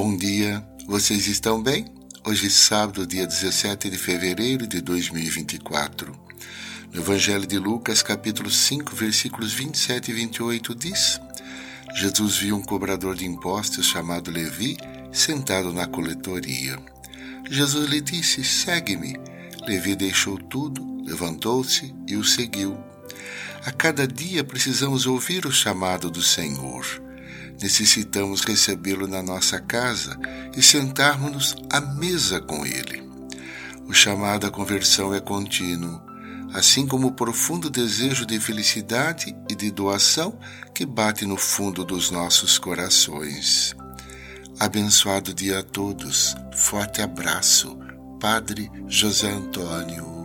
Bom dia, vocês estão bem? Hoje, sábado, dia 17 de fevereiro de 2024. No Evangelho de Lucas, capítulo 5, versículos 27 e 28, diz: Jesus viu um cobrador de impostos chamado Levi sentado na coletoria. Jesus lhe disse: Segue-me. Levi deixou tudo, levantou-se e o seguiu. A cada dia precisamos ouvir o chamado do Senhor necessitamos recebê-lo na nossa casa e sentarmos-nos à mesa com ele. O chamado à conversão é contínuo, assim como o profundo desejo de felicidade e de doação que bate no fundo dos nossos corações. Abençoado dia a todos. Forte abraço. Padre José Antônio.